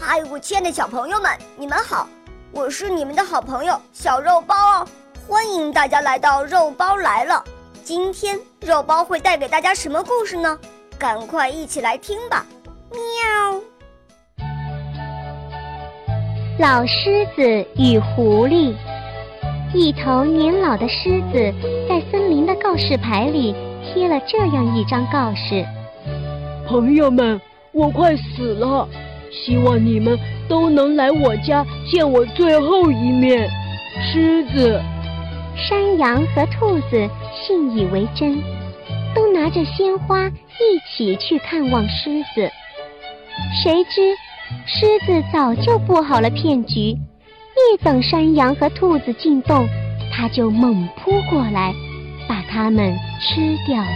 嗨，我亲爱的小朋友们，你们好！我是你们的好朋友小肉包哦，欢迎大家来到肉包来了。今天肉包会带给大家什么故事呢？赶快一起来听吧！喵。老狮子与狐狸，一头年老的狮子在森林的告示牌里贴了这样一张告示：朋友们，我快死了。希望你们都能来我家见我最后一面。狮子、山羊和兔子信以为真，都拿着鲜花一起去看望狮子。谁知狮子早就布好了骗局，一等山羊和兔子进洞，它就猛扑过来，把它们吃掉了。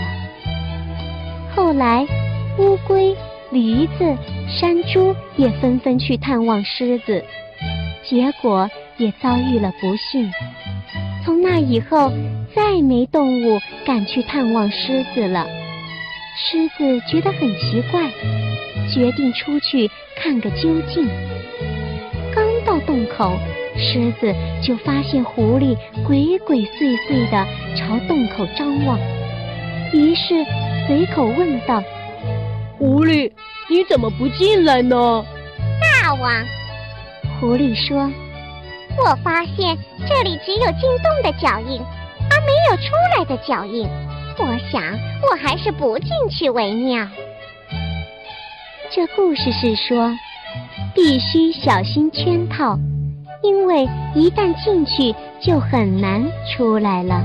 后来，乌龟。驴子、山猪也纷纷去探望狮子，结果也遭遇了不幸。从那以后，再没动物敢去探望狮子了。狮子觉得很奇怪，决定出去看个究竟。刚到洞口，狮子就发现狐狸鬼鬼祟祟地朝洞口张望，于是随口问道。狐狸，你怎么不进来呢？大王，狐狸说：“我发现这里只有进洞的脚印，而没有出来的脚印。我想，我还是不进去为妙。”这故事是说，必须小心圈套，因为一旦进去就很难出来了。